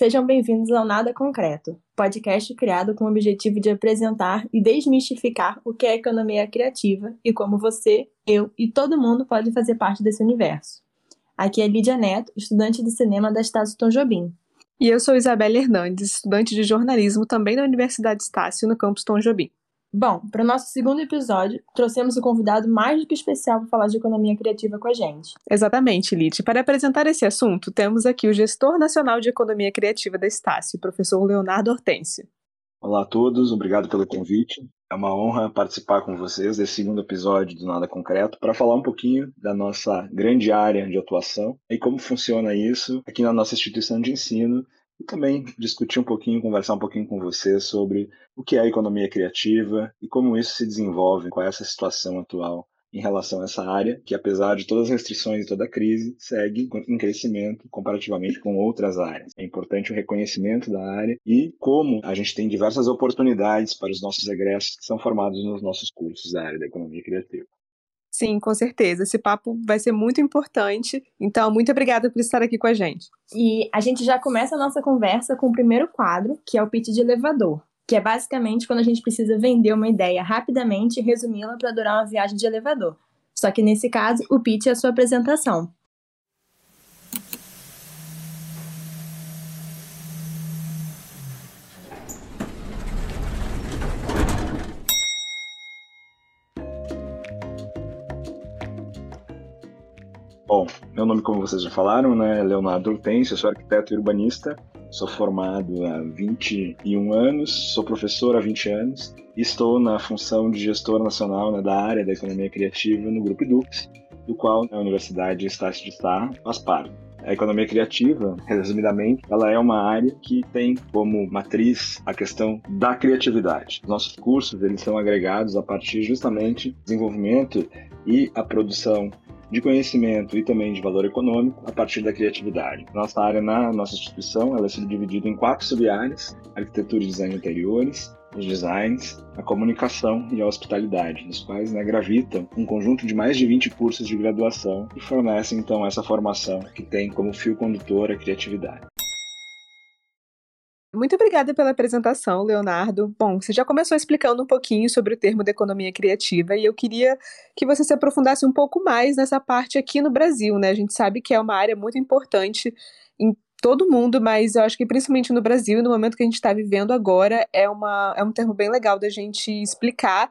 Sejam bem-vindos ao Nada Concreto, podcast criado com o objetivo de apresentar e desmistificar o que é economia criativa e como você, eu e todo mundo pode fazer parte desse universo. Aqui é Lídia Neto, estudante de cinema da Estácio Tom Jobim. E eu sou Isabela Hernandes, estudante de jornalismo também da Universidade Estácio, no campus Tom Jobim. Bom, para o nosso segundo episódio, trouxemos um convidado mais do que especial para falar de economia criativa com a gente. Exatamente, Lite. Para apresentar esse assunto, temos aqui o gestor nacional de economia criativa da Estácio, o professor Leonardo Hortêncio. Olá a todos, obrigado pelo convite. É uma honra participar com vocês desse segundo episódio do Nada Concreto para falar um pouquinho da nossa grande área de atuação e como funciona isso aqui na nossa instituição de ensino e também discutir um pouquinho, conversar um pouquinho com você sobre o que é a economia criativa e como isso se desenvolve com essa situação atual em relação a essa área, que apesar de todas as restrições e toda a crise, segue em crescimento comparativamente com outras áreas. É importante o reconhecimento da área e como a gente tem diversas oportunidades para os nossos egressos que são formados nos nossos cursos da área da economia criativa. Sim, com certeza. Esse papo vai ser muito importante. Então, muito obrigada por estar aqui com a gente. E a gente já começa a nossa conversa com o primeiro quadro, que é o pitch de elevador, que é basicamente quando a gente precisa vender uma ideia rapidamente e resumi-la para durar uma viagem de elevador. Só que nesse caso, o pitch é a sua apresentação. Bom, meu nome, como vocês já falaram, né, é Leonardo Hortêncio, sou arquiteto e urbanista, sou formado há 21 anos, sou professor há 20 anos e estou na função de gestor nacional né, da área da economia criativa no Grupo Edux, do qual a Universidade Estácio de Sá faz parte. A economia criativa, resumidamente, ela é uma área que tem como matriz a questão da criatividade. Nossos cursos eles são agregados a partir justamente do desenvolvimento e a produção de conhecimento e também de valor econômico a partir da criatividade. Nossa área na nossa instituição ela é subdividida em quatro sub-áreas: arquitetura e design interiores, os designs, a comunicação e a hospitalidade, nos quais né, gravitam um conjunto de mais de 20 cursos de graduação e fornecem então essa formação que tem como fio condutor a criatividade. Muito obrigada pela apresentação, Leonardo. Bom, você já começou explicando um pouquinho sobre o termo da economia criativa e eu queria que você se aprofundasse um pouco mais nessa parte aqui no Brasil, né? A gente sabe que é uma área muito importante em todo mundo, mas eu acho que principalmente no Brasil no momento que a gente está vivendo agora é, uma, é um termo bem legal da gente explicar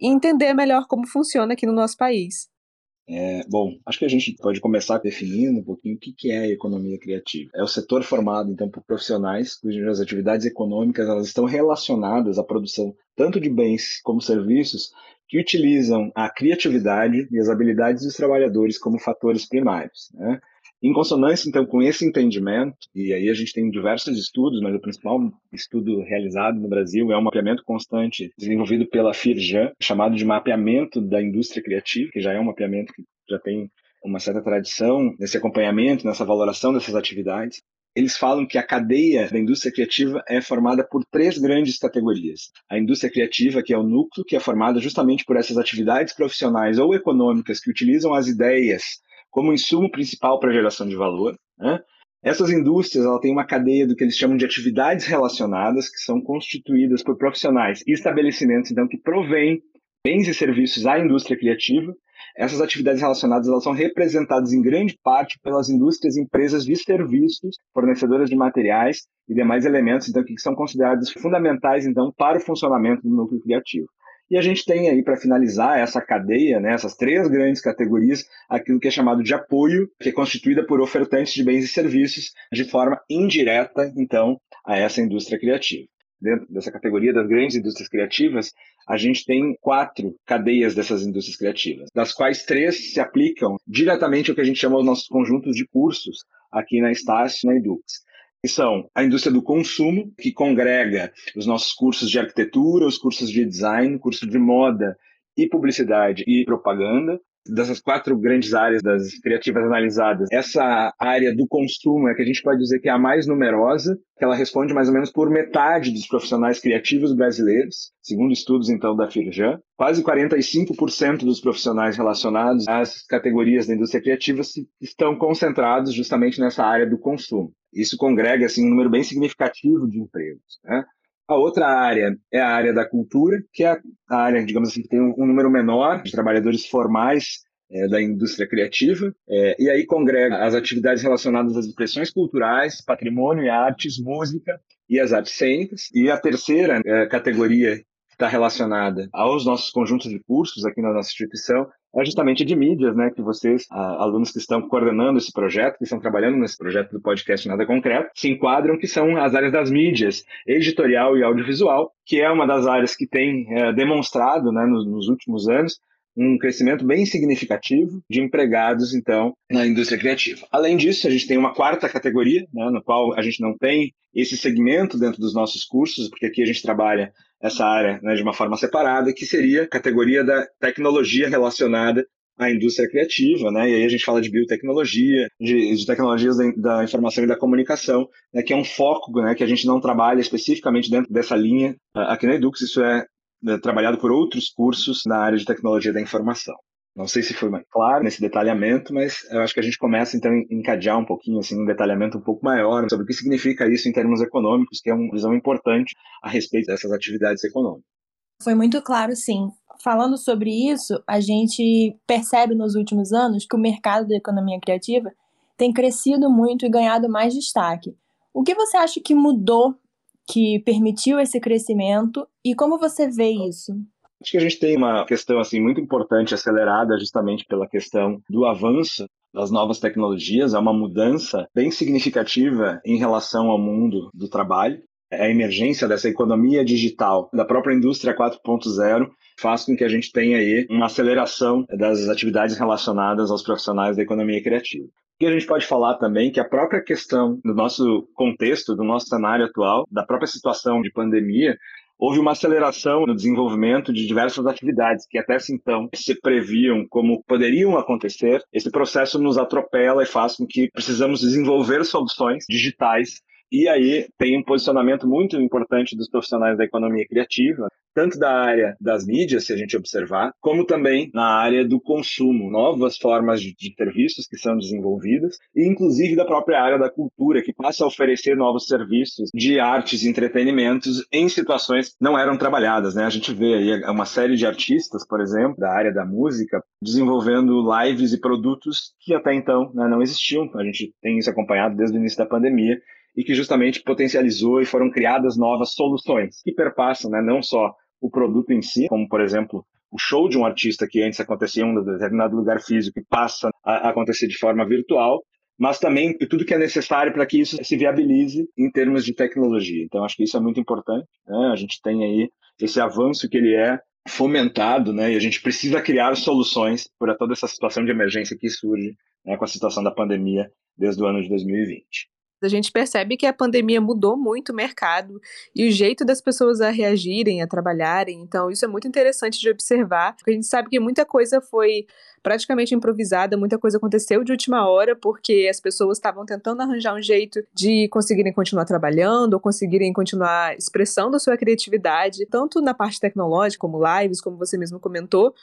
e entender melhor como funciona aqui no nosso país. É, bom, acho que a gente pode começar definindo um pouquinho o que é a economia criativa. É o setor formado, então, por profissionais cujas atividades econômicas elas estão relacionadas à produção tanto de bens como serviços que utilizam a criatividade e as habilidades dos trabalhadores como fatores primários. Né? Em consonância, então, com esse entendimento, e aí a gente tem diversos estudos, mas o principal estudo realizado no Brasil é um mapeamento constante desenvolvido pela Firjan, chamado de mapeamento da indústria criativa, que já é um mapeamento que já tem uma certa tradição nesse acompanhamento, nessa valoração dessas atividades. Eles falam que a cadeia da indústria criativa é formada por três grandes categorias. A indústria criativa, que é o núcleo, que é formada justamente por essas atividades profissionais ou econômicas que utilizam as ideias como insumo principal para a geração de valor. Né? Essas indústrias ela têm uma cadeia do que eles chamam de atividades relacionadas, que são constituídas por profissionais e estabelecimentos então, que provêm bens e serviços à indústria criativa. Essas atividades relacionadas elas são representadas em grande parte pelas indústrias e empresas de serviços, fornecedoras de materiais e demais elementos então, que são considerados fundamentais então, para o funcionamento do núcleo criativo. E a gente tem aí, para finalizar essa cadeia, né, essas três grandes categorias, aquilo que é chamado de apoio, que é constituída por ofertantes de bens e serviços de forma indireta, então, a essa indústria criativa. Dentro dessa categoria das grandes indústrias criativas, a gente tem quatro cadeias dessas indústrias criativas, das quais três se aplicam diretamente ao que a gente chama os nossos conjuntos de cursos aqui na Estácio na Edux que são a indústria do consumo, que congrega os nossos cursos de arquitetura, os cursos de design, curso de moda e publicidade e propaganda. Dessas quatro grandes áreas das criativas analisadas, essa área do consumo é que a gente pode dizer que é a mais numerosa, que ela responde mais ou menos por metade dos profissionais criativos brasileiros, segundo estudos então da Firjan. Quase 45% dos profissionais relacionados às categorias da indústria criativa estão concentrados justamente nessa área do consumo. Isso congrega assim, um número bem significativo de empregos. Né? A outra área é a área da cultura, que é a área, digamos assim, que tem um número menor de trabalhadores formais é, da indústria criativa, é, e aí congrega as atividades relacionadas às expressões culturais, patrimônio e artes, música e as artes cênicas. E a terceira é, categoria está relacionada aos nossos conjuntos de cursos aqui na nossa instituição, é justamente de mídias, né, que vocês, alunos que estão coordenando esse projeto, que estão trabalhando nesse projeto do podcast Nada Concreto, se enquadram, que são as áreas das mídias, editorial e audiovisual, que é uma das áreas que tem é, demonstrado, né, nos, nos últimos anos, um crescimento bem significativo de empregados, então, na indústria criativa. Além disso, a gente tem uma quarta categoria, né, no qual a gente não tem esse segmento dentro dos nossos cursos, porque aqui a gente trabalha essa área né, de uma forma separada, que seria a categoria da tecnologia relacionada à indústria criativa, né? E aí a gente fala de biotecnologia, de, de tecnologias da, da, informação e da comunicação, né, que é um foco, né, que a gente não trabalha especificamente dentro dessa linha aqui na Edux. Isso é, é trabalhado por outros cursos na área de tecnologia da informação. Não sei se foi mais claro nesse detalhamento, mas eu acho que a gente começa então a encadear um pouquinho assim um detalhamento um pouco maior sobre o que significa isso em termos econômicos, que é uma visão importante a respeito dessas atividades econômicas. Foi muito claro, sim. Falando sobre isso, a gente percebe nos últimos anos que o mercado da economia criativa tem crescido muito e ganhado mais destaque. O que você acha que mudou, que permitiu esse crescimento e como você vê isso? Acho que a gente tem uma questão assim muito importante acelerada justamente pela questão do avanço das novas tecnologias, é uma mudança bem significativa em relação ao mundo do trabalho. A emergência dessa economia digital, da própria indústria 4.0, faz com que a gente tenha aí uma aceleração das atividades relacionadas aos profissionais da economia criativa. E a gente pode falar também que a própria questão do nosso contexto, do nosso cenário atual, da própria situação de pandemia, houve uma aceleração no desenvolvimento de diversas atividades que até então se previam como poderiam acontecer. Esse processo nos atropela e faz com que precisamos desenvolver soluções digitais e aí tem um posicionamento muito importante dos profissionais da economia criativa, tanto da área das mídias, se a gente observar, como também na área do consumo, novas formas de, de serviços que são desenvolvidas, e inclusive da própria área da cultura, que passa a oferecer novos serviços de artes e entretenimentos em situações que não eram trabalhadas. Né? A gente vê aí uma série de artistas, por exemplo, da área da música, desenvolvendo lives e produtos que até então né, não existiam. A gente tem isso acompanhado desde o início da pandemia e que justamente potencializou e foram criadas novas soluções que perpassam né, não só o produto em si, como por exemplo o show de um artista que antes acontecia em um determinado lugar físico e passa a acontecer de forma virtual, mas também tudo que é necessário para que isso se viabilize em termos de tecnologia. Então acho que isso é muito importante. Né? A gente tem aí esse avanço que ele é fomentado, né? E a gente precisa criar soluções para toda essa situação de emergência que surge né, com a situação da pandemia desde o ano de 2020 a gente percebe que a pandemia mudou muito o mercado e o jeito das pessoas a reagirem, a trabalharem. Então, isso é muito interessante de observar, porque a gente sabe que muita coisa foi praticamente improvisada, muita coisa aconteceu de última hora, porque as pessoas estavam tentando arranjar um jeito de conseguirem continuar trabalhando ou conseguirem continuar expressando a sua criatividade, tanto na parte tecnológica, como lives, como você mesmo comentou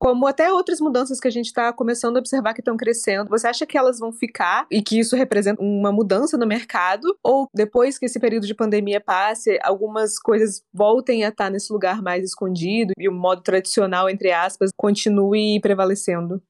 como até outras mudanças que a gente está começando a observar que estão crescendo. Você acha que elas vão ficar e que isso representa uma mudança no mercado? Ou depois que esse período de pandemia passe, algumas coisas voltem a estar nesse lugar mais escondido e o modo tradicional, entre aspas, continue prevalecendo?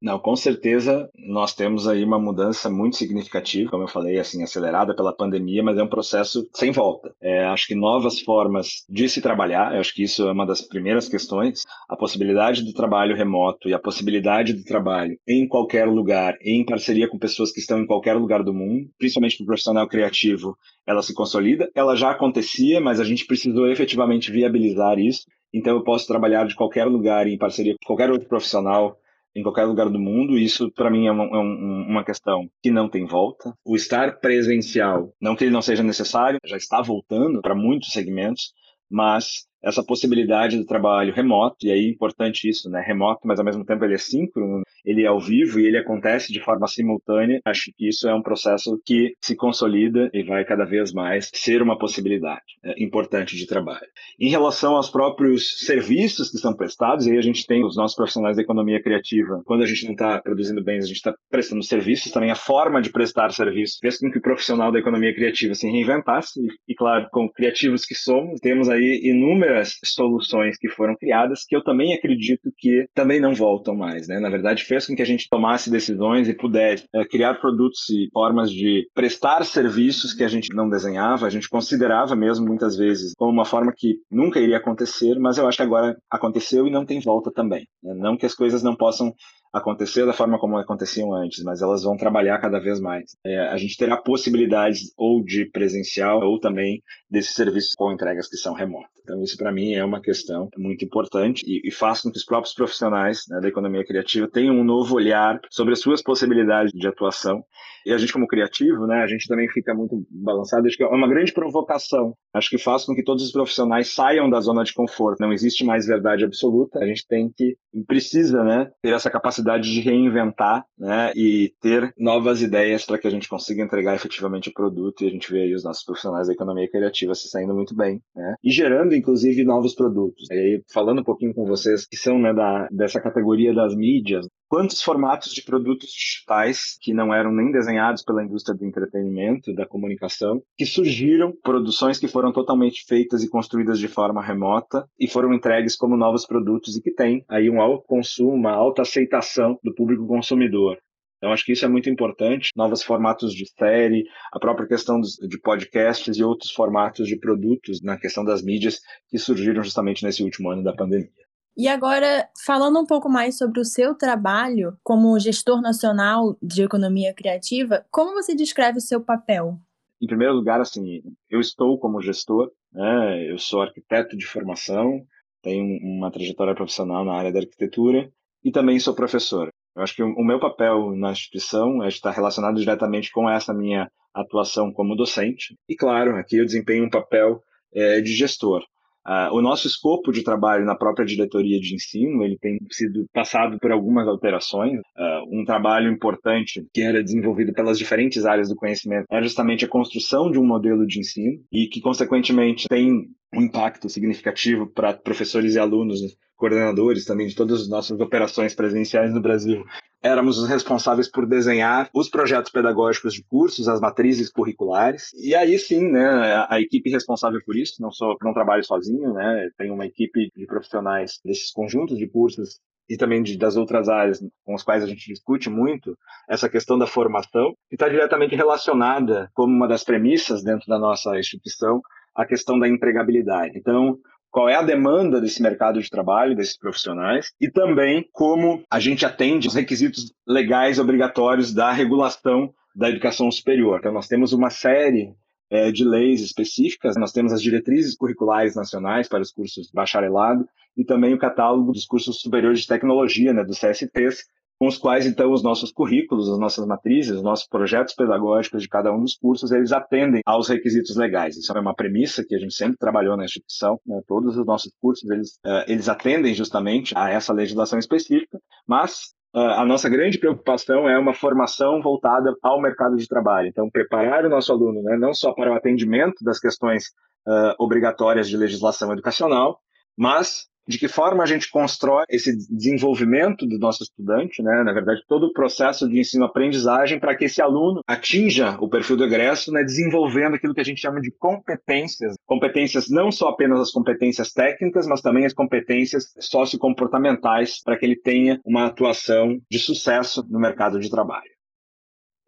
Não, com certeza nós temos aí uma mudança muito significativa, como eu falei, assim, acelerada pela pandemia, mas é um processo sem volta. É, acho que novas formas de se trabalhar, acho que isso é uma das primeiras questões, a possibilidade do trabalho remoto e a possibilidade do trabalho em qualquer lugar, em parceria com pessoas que estão em qualquer lugar do mundo, principalmente para o profissional criativo, ela se consolida. Ela já acontecia, mas a gente precisou efetivamente viabilizar isso. Então eu posso trabalhar de qualquer lugar em parceria com qualquer outro profissional em qualquer lugar do mundo. Isso, para mim, é uma, é uma, questão que não tem volta. O estar presencial, não que ele não seja necessário, já está voltando para muitos segmentos, mas essa possibilidade do trabalho remoto, e aí é importante isso, né? Remoto, mas ao mesmo tempo ele é síncrono, ele é ao vivo e ele acontece de forma simultânea. Acho que isso é um processo que se consolida e vai cada vez mais ser uma possibilidade é, importante de trabalho. Em relação aos próprios serviços que são prestados, aí a gente tem os nossos profissionais da economia criativa. Quando a gente não está produzindo bens, a gente está prestando serviços, também a forma de prestar serviços fez com que o profissional da economia criativa se reinventasse, e, claro, com criativos que somos, temos aí inúmeras soluções que foram criadas que eu também acredito que também não voltam mais, né? Na verdade, fez com que a gente tomasse decisões e pudesse é, criar produtos e formas de prestar serviços que a gente não desenhava, a gente considerava mesmo muitas vezes como uma forma que nunca iria acontecer, mas eu acho que agora aconteceu e não tem volta também. Né? Não que as coisas não possam acontecer da forma como aconteciam antes, mas elas vão trabalhar cada vez mais. É, a gente terá possibilidades ou de presencial ou também desses serviços com entregas que são remotas. Então, isso para mim é uma questão muito importante e, e faz com que os próprios profissionais né, da economia criativa tenham um novo olhar sobre as suas possibilidades de atuação. E a gente, como criativo, né, a gente também fica muito balançado. Acho que é uma grande provocação. Acho que faz com que todos os profissionais saiam da zona de conforto. Não existe mais verdade absoluta. A gente tem que, precisa, né, ter essa capacidade de reinventar né, e ter novas ideias para que a gente consiga entregar efetivamente o produto. E a gente vê aí os nossos profissionais da economia criativa se saindo muito bem. Né, e gerando inclusive novos produtos. E aí, falando um pouquinho com vocês que são né, da, dessa categoria das mídias, quantos formatos de produtos digitais que não eram nem desenhados pela indústria do entretenimento, da comunicação, que surgiram, produções que foram totalmente feitas e construídas de forma remota e foram entregues como novos produtos e que têm aí um alto consumo, uma alta aceitação do público consumidor. Então, acho que isso é muito importante. Novos formatos de série, a própria questão de podcasts e outros formatos de produtos na questão das mídias que surgiram justamente nesse último ano da pandemia. E agora, falando um pouco mais sobre o seu trabalho como gestor nacional de economia criativa, como você descreve o seu papel? Em primeiro lugar, assim, eu estou como gestor, né? eu sou arquiteto de formação, tenho uma trajetória profissional na área da arquitetura e também sou professor. Eu acho que o meu papel na instituição está relacionado diretamente com essa minha atuação como docente. E, claro, aqui eu desempenho um papel é, de gestor. Uh, o nosso escopo de trabalho na própria diretoria de ensino ele tem sido passado por algumas alterações. Uh, um trabalho importante que era desenvolvido pelas diferentes áreas do conhecimento é justamente a construção de um modelo de ensino e que, consequentemente, tem um impacto significativo para professores e alunos coordenadores também de todas as nossas operações presenciais no Brasil, éramos os responsáveis por desenhar os projetos pedagógicos de cursos, as matrizes curriculares. E aí sim, né, a equipe responsável por isso, não sou, não trabalho sozinho, né, tenho uma equipe de profissionais desses conjuntos de cursos e também de, das outras áreas com as quais a gente discute muito, essa questão da formação, que está diretamente relacionada, como uma das premissas dentro da nossa instituição, a questão da empregabilidade. Então, qual é a demanda desse mercado de trabalho, desses profissionais, e também como a gente atende os requisitos legais obrigatórios da regulação da educação superior. Então, nós temos uma série é, de leis específicas, nós temos as diretrizes curriculares nacionais para os cursos de bacharelado e também o catálogo dos cursos superiores de tecnologia, né, dos CSTs, com os quais, então, os nossos currículos, as nossas matrizes, os nossos projetos pedagógicos de cada um dos cursos, eles atendem aos requisitos legais. Isso é uma premissa que a gente sempre trabalhou na instituição. Né? Todos os nossos cursos, eles, uh, eles atendem justamente a essa legislação específica, mas uh, a nossa grande preocupação é uma formação voltada ao mercado de trabalho. Então, preparar o nosso aluno, né, não só para o atendimento das questões uh, obrigatórias de legislação educacional, mas de que forma a gente constrói esse desenvolvimento do nosso estudante, né? na verdade, todo o processo de ensino-aprendizagem para que esse aluno atinja o perfil do egresso, né? desenvolvendo aquilo que a gente chama de competências. Competências não só apenas as competências técnicas, mas também as competências sociocomportamentais para que ele tenha uma atuação de sucesso no mercado de trabalho.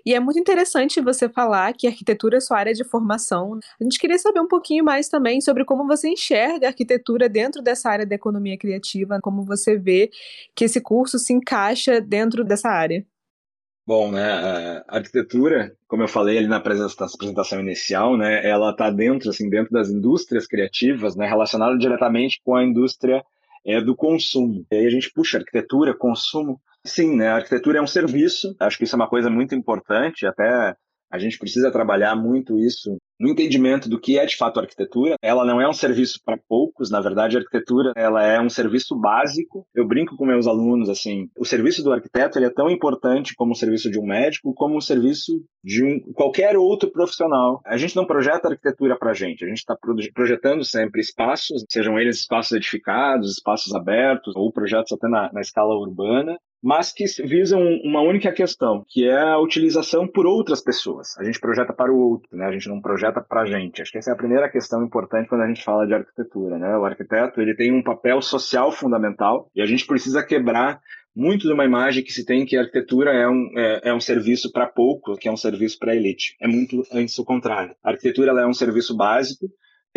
E é muito interessante você falar que arquitetura é sua área de formação. A gente queria saber um pouquinho mais também sobre como você enxerga a arquitetura dentro dessa área da economia criativa, como você vê que esse curso se encaixa dentro dessa área. Bom, né, a arquitetura, como eu falei ali na apresentação inicial, né, ela está dentro, assim, dentro das indústrias criativas, né, relacionada diretamente com a indústria é, do consumo. E aí a gente puxa arquitetura, consumo, Sim, né? A arquitetura é um serviço. Acho que isso é uma coisa muito importante. Até a gente precisa trabalhar muito isso no entendimento do que é de fato arquitetura. Ela não é um serviço para poucos, na verdade, a arquitetura ela é um serviço básico. Eu brinco com meus alunos assim, o serviço do arquiteto ele é tão importante como o serviço de um médico, como o serviço de um qualquer outro profissional. A gente não projeta arquitetura para a gente, a gente está projetando sempre espaços, sejam eles espaços edificados, espaços abertos ou projetos até na, na escala urbana, mas que visam uma única questão, que é a utilização por outras pessoas. A gente projeta para o outro, né? A gente não projeta para a gente. Acho que essa é a primeira questão importante quando a gente fala de arquitetura, né? O arquiteto, ele tem um papel social fundamental e a gente precisa quebrar muito de uma imagem que se tem que a arquitetura é um, é, é um serviço para poucos, que é um serviço para elite. É muito antes o contrário. A arquitetura é um serviço básico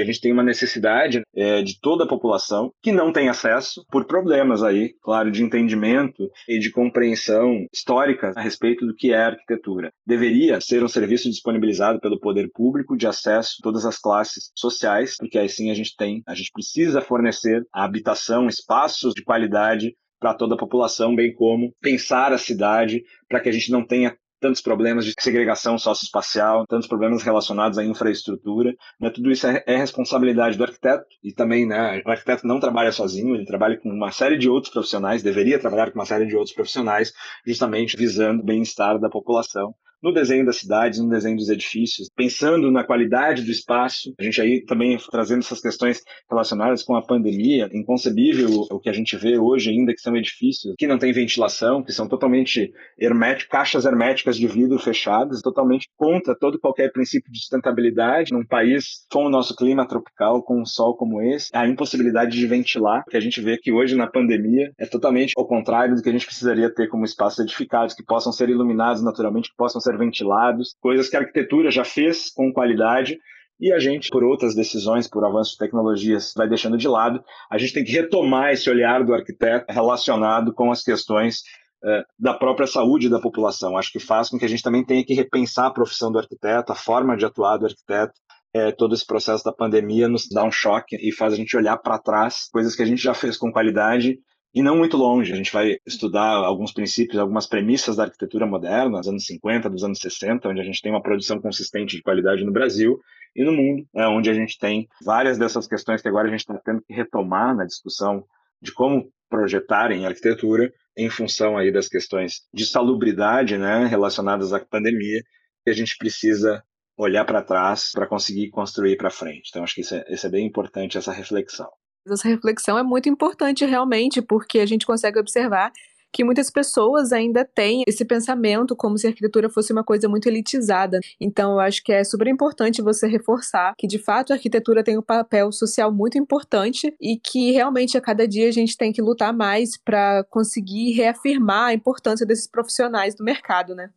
a gente tem uma necessidade é, de toda a população que não tem acesso por problemas aí, claro, de entendimento e de compreensão histórica a respeito do que é arquitetura. Deveria ser um serviço disponibilizado pelo poder público de acesso a todas as classes sociais, porque assim a gente tem, a gente precisa fornecer a habitação, espaços de qualidade para toda a população, bem como pensar a cidade para que a gente não tenha tantos problemas de segregação socioespacial, tantos problemas relacionados à infraestrutura. Né? Tudo isso é, é, responsabilidade do arquiteto e também né, o arquiteto não trabalha sozinho, ele trabalha com uma série de outros profissionais, deveria trabalhar com uma série de outros profissionais, justamente visando o bem-estar da população no desenho das cidades, no desenho dos edifícios, pensando na qualidade do espaço. A gente aí também trazendo essas questões relacionadas com a pandemia, inconcebível o que a gente vê hoje ainda que são edifícios que não têm ventilação, que são totalmente herméticos, caixas herméticas de vidro fechadas, totalmente contra todo qualquer princípio de sustentabilidade num país com o nosso clima tropical, com um sol como esse, a impossibilidade de ventilar, que a gente vê que hoje na pandemia é totalmente ao contrário do que a gente precisaria ter como espaços edificados, que possam ser iluminados naturalmente, que possam ser ventilados, coisas que a arquitetura já fez com qualidade e a gente, por outras decisões, por avanço de tecnologias, vai deixando de lado. A gente tem que retomar esse olhar do arquiteto relacionado com as questões eh, da própria saúde da população. Acho que faz com que a gente também tenha que repensar a profissão do arquiteto, a forma de atuar do arquiteto. É, todo esse processo da pandemia nos dá um choque e faz a gente olhar para trás, coisas que a gente já fez com qualidade e não muito longe. A gente vai estudar alguns princípios, algumas premissas da arquitetura moderna, dos anos 50, dos anos 60, onde a gente tem uma produção consistente de qualidade no Brasil e no mundo, né, onde a gente tem várias dessas questões que agora a gente está tendo que retomar na discussão de como projetar em arquitetura em função aí das questões de salubridade né, relacionadas à pandemia, que a gente precisa olhar para trás para conseguir construir para frente. Então, acho que isso é, isso é bem importante, essa reflexão. Essa reflexão é muito importante realmente, porque a gente consegue observar que muitas pessoas ainda têm esse pensamento como se a arquitetura fosse uma coisa muito elitizada. Então, eu acho que é super importante você reforçar que, de fato, a arquitetura tem um papel social muito importante e que realmente a cada dia a gente tem que lutar mais para conseguir reafirmar a importância desses profissionais do mercado, né?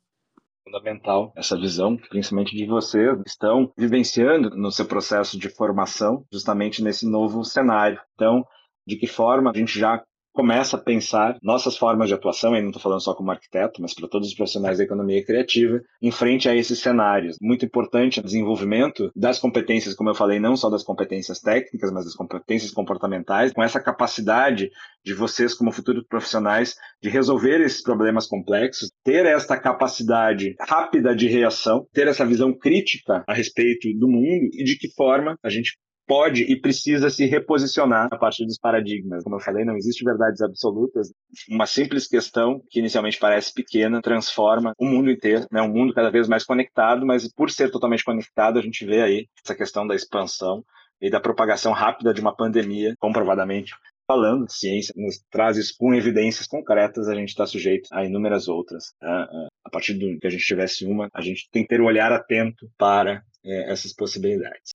Fundamental essa visão, principalmente de vocês estão vivenciando no seu processo de formação, justamente nesse novo cenário. Então, de que forma a gente já começa a pensar nossas formas de atuação, e não estou falando só como arquiteto, mas para todos os profissionais da economia criativa, em frente a esses cenários. Muito importante o desenvolvimento das competências, como eu falei, não só das competências técnicas, mas das competências comportamentais, com essa capacidade de vocês, como futuros profissionais, de resolver esses problemas complexos, ter esta capacidade rápida de reação, ter essa visão crítica a respeito do mundo e de que forma a gente pode e precisa se reposicionar a partir dos paradigmas. Como eu falei, não existe verdades absolutas. Uma simples questão que inicialmente parece pequena transforma o mundo inteiro, né? Um mundo cada vez mais conectado, mas por ser totalmente conectado, a gente vê aí essa questão da expansão e da propagação rápida de uma pandemia, comprovadamente falando, ciência nos traz isso com evidências concretas, a gente está sujeito a inúmeras outras. Né? A partir do que a gente tivesse uma, a gente tem que ter o um olhar atento para é, essas possibilidades.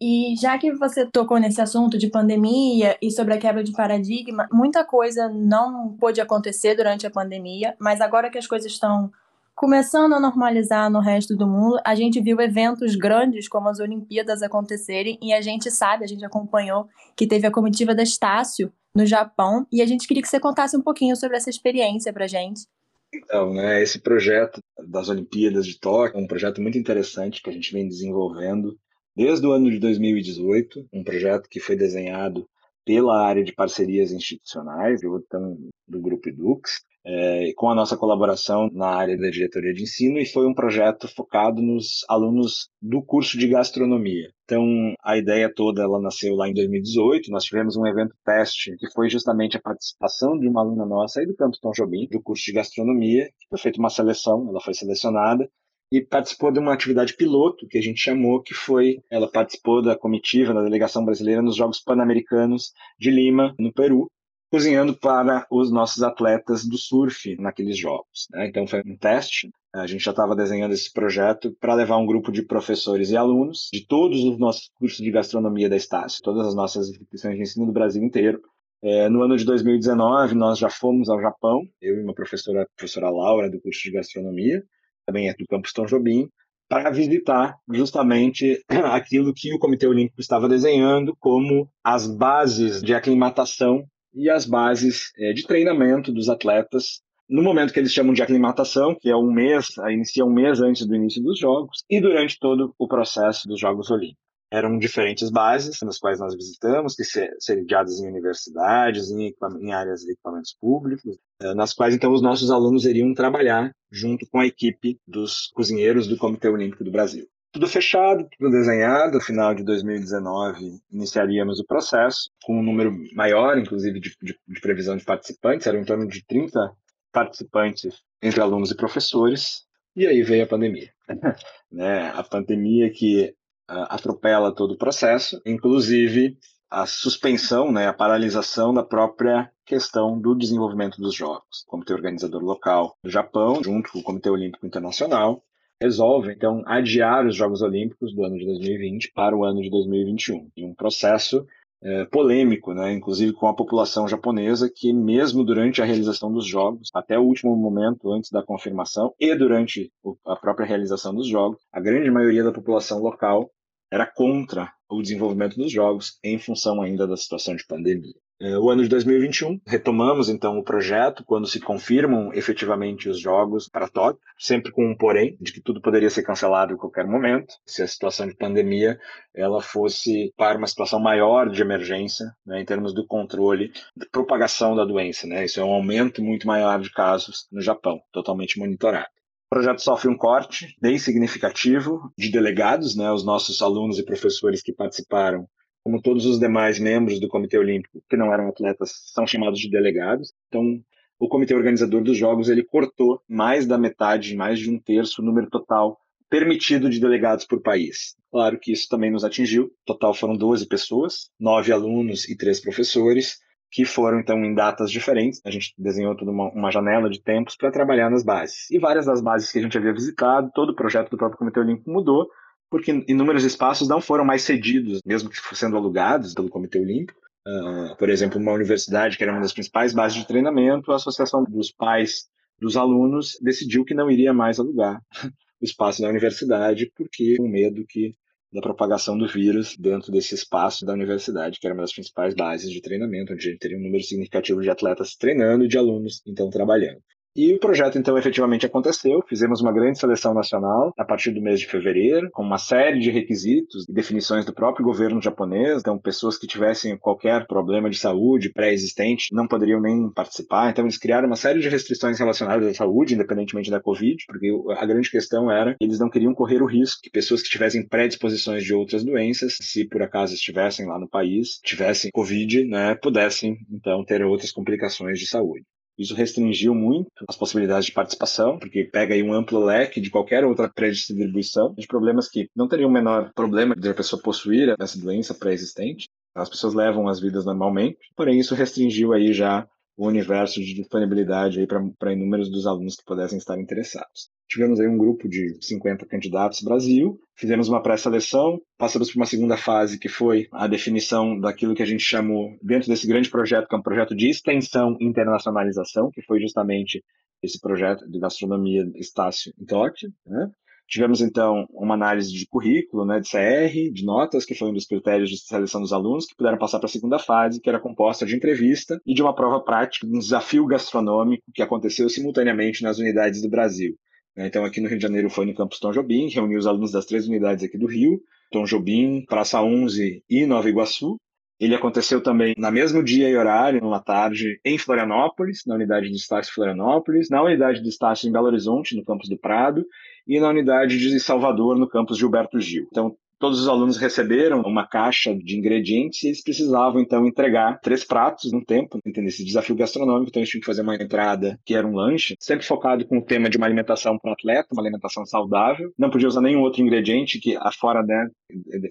E já que você tocou nesse assunto de pandemia e sobre a quebra de paradigma, muita coisa não pôde acontecer durante a pandemia, mas agora que as coisas estão começando a normalizar no resto do mundo, a gente viu eventos grandes como as Olimpíadas acontecerem e a gente sabe, a gente acompanhou que teve a comitiva da Estácio no Japão e a gente queria que você contasse um pouquinho sobre essa experiência pra gente. Então, né, esse projeto das Olimpíadas de Tóquio é um projeto muito interessante que a gente vem desenvolvendo desde o ano de 2018, um projeto que foi desenhado pela área de parcerias institucionais, eu então, do Grupo Edux, é, com a nossa colaboração na área da diretoria de ensino, e foi um projeto focado nos alunos do curso de gastronomia. Então, a ideia toda ela nasceu lá em 2018. Nós tivemos um evento teste que foi justamente a participação de uma aluna nossa aí do Campo Tom Jobim, do curso de gastronomia, que foi feita uma seleção, ela foi selecionada e participou de uma atividade piloto que a gente chamou, que foi, ela participou da comitiva da delegação brasileira nos Jogos Pan-Americanos de Lima, no Peru, cozinhando para os nossos atletas do surf naqueles jogos. Né? Então foi um teste. A gente já estava desenhando esse projeto para levar um grupo de professores e alunos de todos os nossos cursos de gastronomia da Estácio, todas as nossas instituições de ensino do Brasil inteiro. É, no ano de 2019, nós já fomos ao Japão, eu e uma professora, a professora Laura, do curso de gastronomia, também é do campus Tom Jobim, para visitar justamente aquilo que o Comitê Olímpico estava desenhando como as bases de aclimatação e as bases é, de treinamento dos atletas no momento que eles chamam de aclimatação, que é um mês, inicia um mês antes do início dos Jogos, e durante todo o processo dos Jogos Olímpicos. Eram diferentes bases nas quais nós visitamos, que sediadas em universidades, em, em áreas de equipamentos públicos, eh, nas quais então os nossos alunos iriam trabalhar junto com a equipe dos cozinheiros do Comitê Olímpico do Brasil tudo fechado, tudo desenhado. No final de 2019, iniciaríamos o processo, com um número maior, inclusive, de, de, de previsão de participantes, eram em torno de 30 participantes entre alunos e professores, e aí veio a pandemia. né? A pandemia que atropela todo o processo, inclusive a suspensão, né, a paralisação da própria questão do desenvolvimento dos jogos. O Comitê Organizador Local do Japão, junto com o Comitê Olímpico Internacional, resolve, então, adiar os Jogos Olímpicos do ano de 2020 para o ano de 2021. Em um processo é, polêmico, né, inclusive com a população japonesa, que mesmo durante a realização dos Jogos, até o último momento antes da confirmação e durante a própria realização dos Jogos, a grande maioria da população local era contra o desenvolvimento dos Jogos em função ainda da situação de pandemia. É, o ano de 2021, retomamos então o projeto quando se confirmam efetivamente os jogos para Tóquio, sempre com um porém de que tudo poderia ser cancelado em qualquer momento, se a situação de pandemia ela fosse para uma situação maior de emergência, né, em termos do controle da propagação da doença. Né? Isso é um aumento muito maior de casos no Japão, totalmente monitorado. O projeto sofre um corte bem significativo de delegados, né, os nossos alunos e professores que participaram como todos os demais membros do Comitê Olímpico que não eram atletas, são chamados de delegados. Então, o comitê organizador dos Jogos ele cortou mais da metade, mais de um terço, o número total permitido de delegados por país. Claro que isso também nos atingiu. Total foram 12 pessoas, nove alunos e três professores, que foram então em datas diferentes. A gente desenhou toda uma, uma janela de tempos para trabalhar nas bases. E várias das bases que a gente havia visitado, todo o projeto do próprio Comitê Olímpico mudou, porque inúmeros espaços não foram mais cedidos, mesmo que sendo alugados pelo Comitê Olímpico. Uh, por exemplo, uma universidade que era uma das principais bases de treinamento, a Associação dos Pais dos Alunos decidiu que não iria mais alugar o espaço da universidade, porque com medo que da propagação do vírus dentro desse espaço da universidade, que era uma das principais bases de treinamento, onde teria um número significativo de atletas treinando e de alunos então trabalhando. E o projeto, então, efetivamente aconteceu. Fizemos uma grande seleção nacional a partir do mês de fevereiro, com uma série de requisitos e definições do próprio governo japonês. Então, pessoas que tivessem qualquer problema de saúde pré-existente não poderiam nem participar. Então, eles criaram uma série de restrições relacionadas à saúde, independentemente da Covid, porque a grande questão era que eles não queriam correr o risco que pessoas que tivessem predisposições de outras doenças, se por acaso estivessem lá no país, tivessem Covid, né, pudessem, então, ter outras complicações de saúde. Isso restringiu muito as possibilidades de participação, porque pega aí um amplo leque de qualquer outra pré-distribuição de problemas que não teriam o menor problema de a pessoa possuir essa doença pré-existente. As pessoas levam as vidas normalmente, porém isso restringiu aí já o universo de disponibilidade para inúmeros dos alunos que pudessem estar interessados. Tivemos aí um grupo de 50 candidatos Brasil, fizemos uma pré-seleção, passamos por uma segunda fase que foi a definição daquilo que a gente chamou, dentro desse grande projeto, que é um projeto de extensão e internacionalização, que foi justamente esse projeto de gastronomia Estácio Tóquio, né? Tivemos, então, uma análise de currículo, né, de CR, de notas, que foi um dos critérios de seleção dos alunos, que puderam passar para a segunda fase, que era composta de entrevista e de uma prova prática, um desafio gastronômico que aconteceu simultaneamente nas unidades do Brasil. Né. Então, aqui no Rio de Janeiro foi no campus Tom Jobim, reuniu os alunos das três unidades aqui do Rio, Tom Jobim, Praça 11 e Nova Iguaçu. Ele aconteceu também no mesmo dia e horário, numa tarde, em Florianópolis, na unidade de Estácio Florianópolis, na unidade de Estácio em Belo Horizonte, no campus do Prado, e na unidade de Salvador, no campus Gilberto Gil. Então, Todos os alunos receberam uma caixa de ingredientes e eles precisavam então entregar três pratos no tempo, entendeu? Esse desafio gastronômico, então eles tinham que fazer uma entrada que era um lanche, sempre focado com o tema de uma alimentação para atleta, uma alimentação saudável. Não podia usar nenhum outro ingrediente que afora né,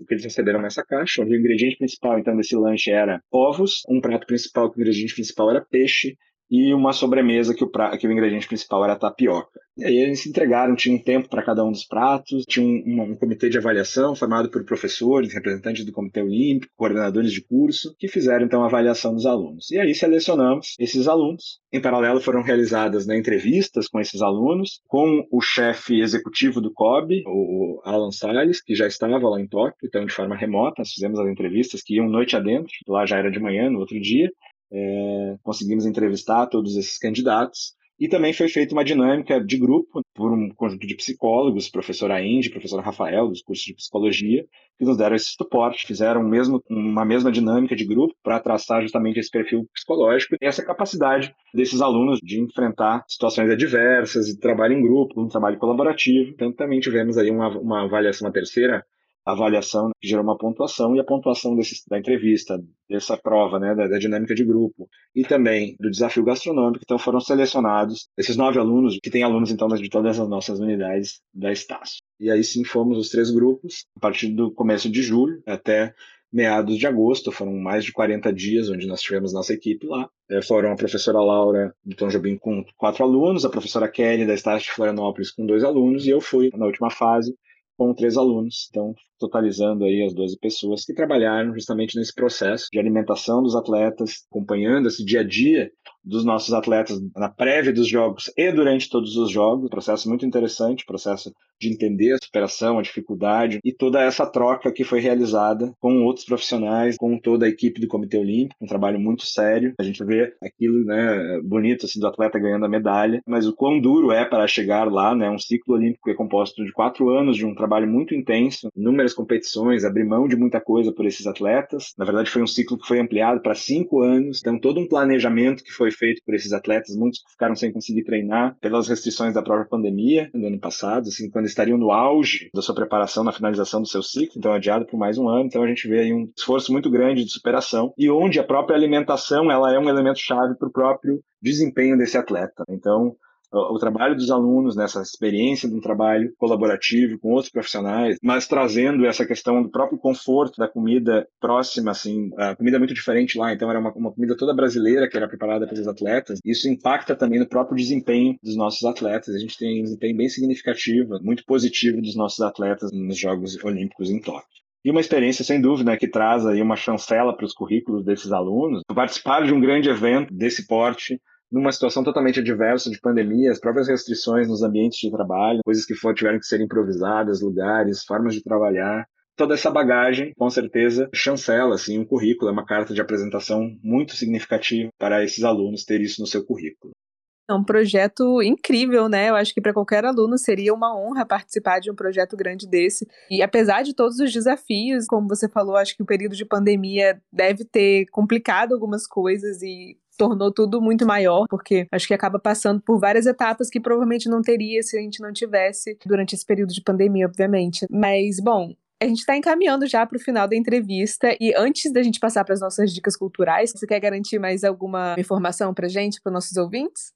que eles receberam nessa caixa. O ingrediente principal então desse lanche era ovos, um prato principal que o ingrediente principal era peixe e uma sobremesa que o, pra... que o ingrediente principal era tapioca. E aí eles se entregaram, tinha um tempo para cada um dos pratos, tinha um, um, comitê de avaliação formado por professores, representantes do Comitê Olímpico, coordenadores de curso, que fizeram então a avaliação dos alunos. E aí selecionamos esses alunos. Em paralelo foram realizadas né, entrevistas com esses alunos, com o chefe executivo do COB, o Alan Salles, que já estava lá em Tóquio, então de forma remota, nós fizemos as entrevistas que iam noite adentro, lá já era de manhã, no outro dia, é, conseguimos entrevistar todos esses candidatos. E também foi feita uma dinâmica de grupo por um conjunto de psicólogos, professora Indy, professora Rafael, dos cursos de psicologia, que nos deram esse suporte, fizeram mesmo, uma mesma dinâmica de grupo para traçar justamente esse perfil psicológico e essa capacidade desses alunos de enfrentar situações adversas, de trabalho em grupo, um trabalho colaborativo. Então também tivemos aí uma, uma avaliação, uma terceira avaliação que gerou uma pontuação e a pontuação desse, da entrevista, dessa prova, né, da, da, dinâmica de grupo e também do desafio gastronômico. Então foram selecionados esses nove alunos, que tem alunos então de todas as nossas unidades da Estácio. E aí sim fomos os três grupos, a partir do começo de julho até meados de agosto, foram mais de 40 dias onde nós tivemos nossa equipe lá. É, foram a professora Laura do Tom Jobim com quatro alunos, a professora Kelly da Estácio de Florianópolis com dois alunos e eu fui na última fase com três alunos, então totalizando aí as 12 pessoas que trabalharam justamente nesse processo de alimentação dos atletas, acompanhando esse dia a dia dos nossos atletas na prévia dos jogos e durante todos os jogos. Processo muito interessante, processo de entender a superação, a dificuldade e toda essa troca que foi realizada com outros profissionais, com toda a equipe do Comitê Olímpico, um trabalho muito sério. A gente vê aquilo, né, bonito assim do atleta ganhando a medalha, mas o quão duro é para chegar lá, né? Um ciclo olímpico é composto de quatro anos de um trabalho muito intenso, inúmeras competições, abrir mão de muita coisa por esses atletas. Na verdade, foi um ciclo que foi ampliado para cinco anos, então todo um planejamento que foi feito por esses atletas, muitos ficaram sem conseguir treinar pelas restrições da própria pandemia no ano passado, assim, quando estariam no auge da sua preparação na finalização do seu ciclo, então adiado por mais um ano. Então a gente vê aí um esforço muito grande de superação e onde a própria alimentação ela é um elemento chave para o próprio desempenho desse atleta. Então o trabalho dos alunos nessa experiência de um trabalho colaborativo com outros profissionais, mas trazendo essa questão do próprio conforto da comida próxima, assim, a comida é muito diferente lá, então era uma, uma comida toda brasileira que era preparada pelos atletas. Isso impacta também no próprio desempenho dos nossos atletas. A gente tem um desempenho bem significativo, muito positivo dos nossos atletas nos Jogos Olímpicos em Tóquio. E uma experiência, sem dúvida, que traz aí uma chancela para os currículos desses alunos. Participar de um grande evento desse porte numa situação totalmente adversa de pandemia, as próprias restrições nos ambientes de trabalho, coisas que tiveram que ser improvisadas, lugares, formas de trabalhar. Toda essa bagagem, com certeza, chancela assim, um currículo, é uma carta de apresentação muito significativa para esses alunos ter isso no seu currículo. É um projeto incrível, né? Eu acho que para qualquer aluno seria uma honra participar de um projeto grande desse. E apesar de todos os desafios, como você falou, acho que o período de pandemia deve ter complicado algumas coisas e tornou tudo muito maior, porque acho que acaba passando por várias etapas que provavelmente não teria se a gente não tivesse durante esse período de pandemia, obviamente. Mas, bom, a gente está encaminhando já para o final da entrevista e antes da gente passar para as nossas dicas culturais, você quer garantir mais alguma informação para gente, para nossos ouvintes?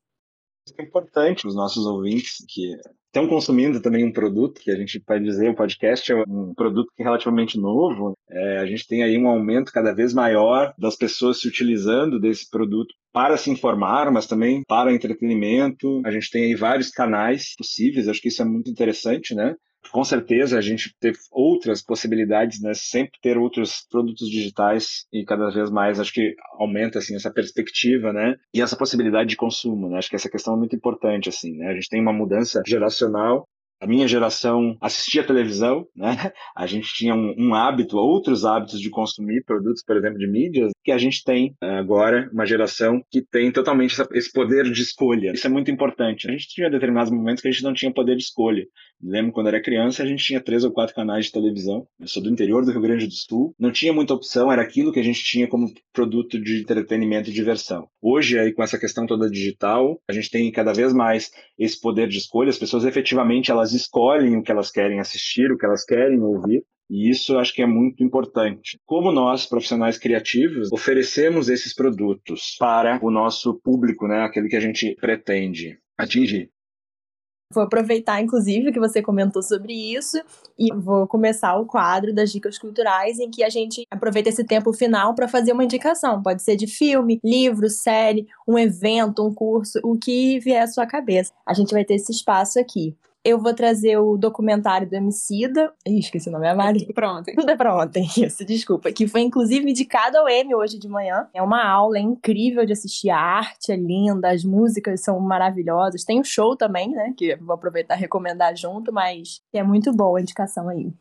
É importante os nossos ouvintes que estão consumindo também um produto que a gente pode dizer, o podcast é um produto que é relativamente novo. É, a gente tem aí um aumento cada vez maior das pessoas se utilizando desse produto para se informar, mas também para entretenimento. A gente tem aí vários canais possíveis, acho que isso é muito interessante, né? Com certeza a gente ter outras possibilidades, né? Sempre ter outros produtos digitais e cada vez mais acho que aumenta assim essa perspectiva, né? E essa possibilidade de consumo, né? Acho que essa questão é muito importante assim, né? A gente tem uma mudança geracional a minha geração assistia televisão, né? A gente tinha um, um, hábito, outros hábitos de consumir produtos, por exemplo, de mídias, que a gente tem eh, agora uma geração que tem totalmente esse poder de escolha. Isso é muito importante. A gente tinha determinados momentos que a gente não tinha poder de escolha. Lembro quando era criança, a gente tinha três ou quatro canais de televisão. Eu sou do interior do Rio Grande do Sul. Não tinha muita opção, era aquilo que a gente tinha como produto de entretenimento e diversão. Hoje, aí com essa questão toda digital, a gente tem cada vez mais esse poder de escolha. As pessoas efetivamente elas escolhem o que elas querem assistir, o que elas querem ouvir. E isso acho que é muito importante. Como nós, profissionais criativos, oferecemos esses produtos para o nosso público, né, aquele que a gente pretende atingir. Vou aproveitar, inclusive, que você comentou sobre isso e vou começar o quadro das dicas culturais, em que a gente aproveita esse tempo final para fazer uma indicação. Pode ser de filme, livro, série, um evento, um curso, o que vier à sua cabeça. A gente vai ter esse espaço aqui. Eu vou trazer o documentário do Emicida. Ih, esqueci o nome, é Mari. Tudo pra ontem. Tudo é pra ontem, isso, desculpa. Que foi inclusive indicado ao Emmy hoje de manhã. É uma aula incrível de assistir. A arte é linda, as músicas são maravilhosas. Tem o um show também, né? Que vou aproveitar e recomendar junto, mas é muito boa a indicação aí.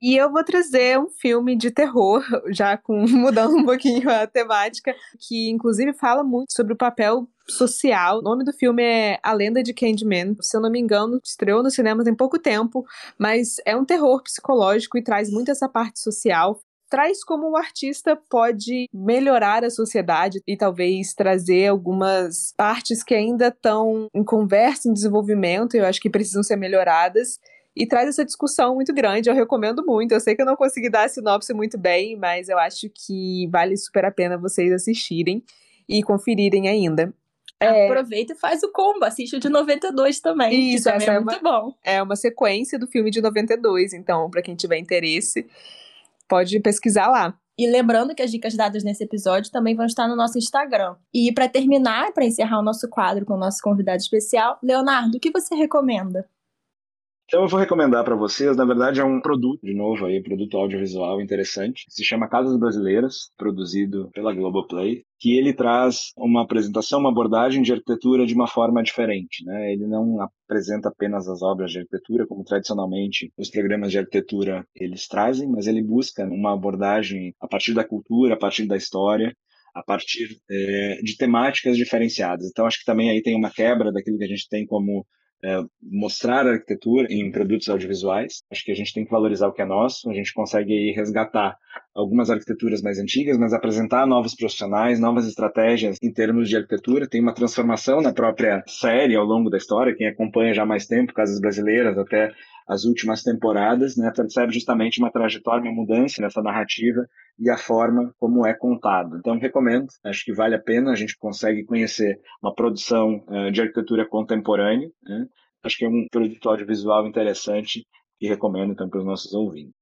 E eu vou trazer um filme de terror, já com mudando um pouquinho a temática, que inclusive fala muito sobre o papel social. O nome do filme é A Lenda de Candyman. Se eu não me engano, estreou nos cinemas tem pouco tempo, mas é um terror psicológico e traz muito essa parte social traz como o artista pode melhorar a sociedade e talvez trazer algumas partes que ainda estão em conversa, em desenvolvimento, eu acho que precisam ser melhoradas e traz essa discussão muito grande. Eu recomendo muito. Eu sei que eu não consegui dar a sinopse muito bem, mas eu acho que vale super a pena vocês assistirem e conferirem ainda. É... Aproveita e faz o combo, assiste o de 92 também. Isso, também é, é muito bom. É uma sequência do filme de 92, então, para quem tiver interesse, pode pesquisar lá. E lembrando que as dicas dadas nesse episódio também vão estar no nosso Instagram. E para terminar, para encerrar o nosso quadro com o nosso convidado especial, Leonardo, o que você recomenda? Então eu vou recomendar para vocês, na verdade é um produto, de novo aí, produto audiovisual interessante, se chama Casas Brasileiras, produzido pela Globoplay, que ele traz uma apresentação, uma abordagem de arquitetura de uma forma diferente, né? Ele não apresenta apenas as obras de arquitetura, como tradicionalmente os programas de arquitetura eles trazem, mas ele busca uma abordagem a partir da cultura, a partir da história, a partir é, de temáticas diferenciadas. Então, acho que também aí tem uma quebra daquilo que a gente tem como é, mostrar a arquitetura em produtos audiovisuais. Acho que a gente tem que valorizar o que é nosso. A gente consegue aí resgatar algumas arquiteturas mais antigas, mas apresentar novos profissionais, novas estratégias em termos de arquitetura. Tem uma transformação na própria série ao longo da história. Quem acompanha já há mais tempo, Casas Brasileiras, até as últimas temporadas, né, percebe justamente uma trajetória, uma mudança nessa narrativa e a forma como é contado. Então, recomendo, acho que vale a pena, a gente consegue conhecer uma produção uh, de arquitetura contemporânea, né? acho que é um produto audiovisual interessante e recomendo então para os nossos ouvintes.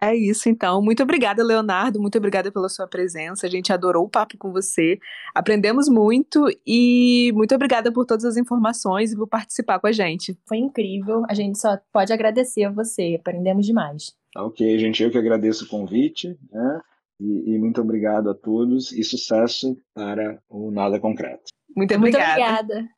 É isso, então. Muito obrigada, Leonardo. Muito obrigada pela sua presença. A gente adorou o papo com você. Aprendemos muito e muito obrigada por todas as informações e por participar com a gente. Foi incrível. A gente só pode agradecer a você. Aprendemos demais. Ok, gente. Eu que agradeço o convite. Né? E, e muito obrigado a todos e sucesso para o Nada Concreto. Muito obrigada. Muito obrigada.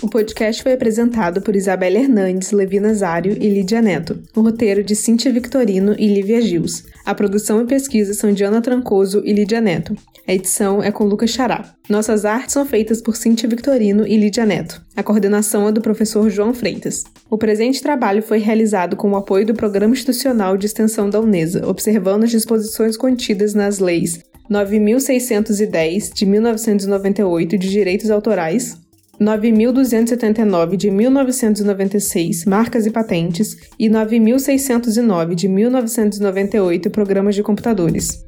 O podcast foi apresentado por Isabela Hernandes, Levi Nazário e Lídia Neto. O roteiro de Cíntia Victorino e Lívia Gils. A produção e pesquisa são de Ana Trancoso e Lídia Neto. A edição é com Lucas Xará. Nossas artes são feitas por Cíntia Victorino e Lídia Neto. A coordenação é do professor João Freitas. O presente trabalho foi realizado com o apoio do Programa Institucional de Extensão da UNESA, observando as disposições contidas nas leis 9.610 de 1998 de direitos autorais, 9.279 de 1996, marcas e patentes, e 9.609 de 1998, programas de computadores.